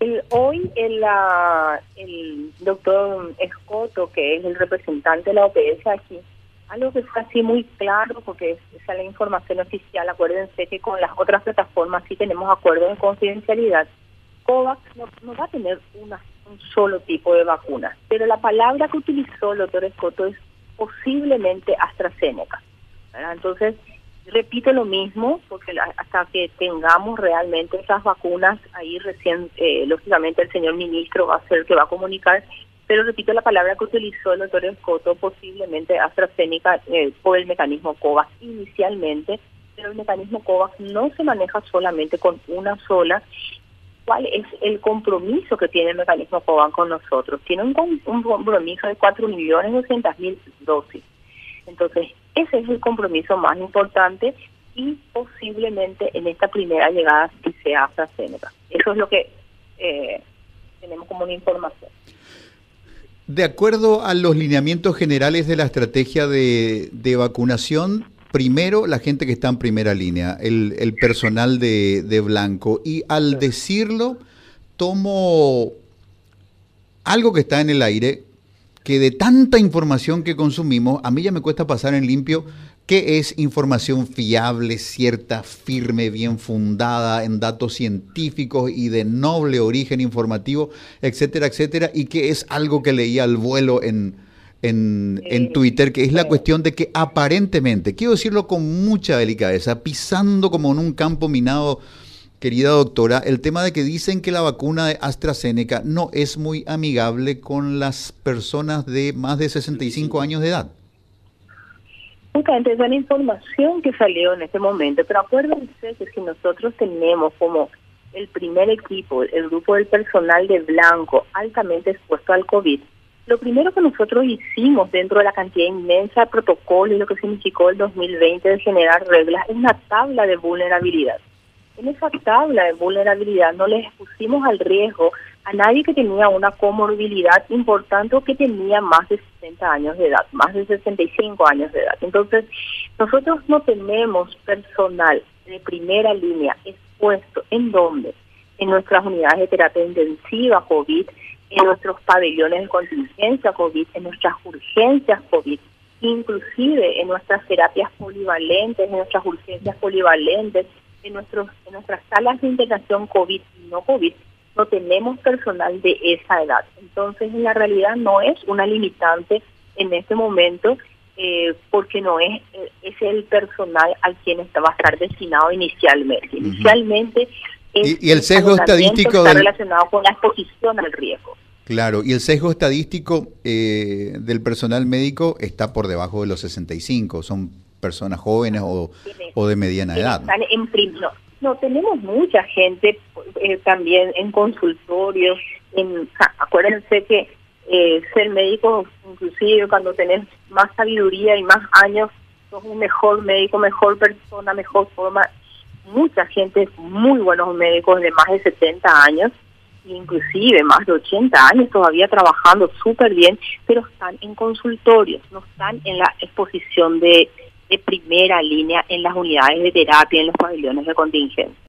El, hoy el, el doctor Escoto, que es el representante de la OPS aquí, algo que está así muy claro, porque esa es la información oficial, acuérdense que con las otras plataformas sí tenemos acuerdos de confidencialidad, COVAX no, va a tener una, un solo tipo de vacuna, pero la palabra que utilizó el doctor Escoto es posiblemente AstraZeneca. Entonces, repito lo mismo, porque hasta que tengamos realmente esas vacunas, ahí recién, eh, lógicamente, el señor ministro va a ser el que va a comunicar, pero repito la palabra que utilizó el doctor Escoto, posiblemente AstraZeneca eh, por el mecanismo COVAX inicialmente, pero el mecanismo COVAX no se maneja solamente con una sola. ¿Cuál es el compromiso que tiene el mecanismo COVAX con nosotros? Tiene un, un compromiso de 4.200.000 dosis. Entonces, ese es el compromiso más importante y posiblemente en esta primera llegada sí sea AstraZeneca. Eso es lo que eh, tenemos como una información. De acuerdo a los lineamientos generales de la estrategia de, vacunación, primero la gente que está en primera línea, el, personal de, de, Blanco. Y al decirlo, tomo algo que está en el aire, que de tanta información que consumimos, a mí ya me cuesta pasar en limpio qué es información fiable, cierta, firme, bien fundada en datos científicos y de noble origen informativo, etcétera, etcétera, y qué es algo que leía al vuelo en, en, en, Twitter, que es la cuestión de que aparentemente, quiero decirlo con mucha delicadeza, pisando como en un campo minado querida doctora, el tema de que dicen que la vacuna de AstraZeneca no es muy amigable con las personas de más de 65 años de edad. Justamente es una información que salió en este momento, pero acuérdense que si nosotros tenemos como el primer equipo, el grupo del personal de blanco altamente expuesto al COVID, lo primero que nosotros hicimos dentro de la cantidad inmensa de protocolo y lo que significó el 2020 de generar reglas es una tabla de vulnerabilidad en esa tabla de vulnerabilidad no les pusimos al riesgo a nadie que tenía una comorbilidad importante o que tenía más de 60 años de edad, más de 65 años de edad. Entonces, nosotros no tenemos personal de primera línea expuesto en dónde? En nuestras unidades de terapia intensiva COVID, en nuestros pabellones de contingencia COVID, en nuestras urgencias COVID, inclusive en nuestras terapias polivalentes, en nuestras urgencias polivalentes, en, nuestros, en nuestras salas de integración COVID y no COVID, no tenemos personal de esa edad. Entonces, en la realidad no es una limitante en este momento eh, porque no es, eh, es el personal al quien está, va a estar destinado inicialmente. Inicialmente y, el sesgo estadístico está relacionado con la exposición al riesgo. Claro, y el sesgo estadístico eh, del personal médico está por debajo de los 65, son personas jóvenes o, o de mediana edad. en no, tenemos mucha gente eh, también en consultorios. En, acuérdense que eh, ser médico, inclusive cuando tenés más sabiduría y más años, sos un mejor médico, mejor persona, mejor forma. Mucha gente, muy buenos médicos de más de 70 años, inclusive más de 80 años todavía trabajando súper bien, pero están en consultorios, no están en la exposición de de primera línea en las unidades de terapia, en los pabellones de contingencia.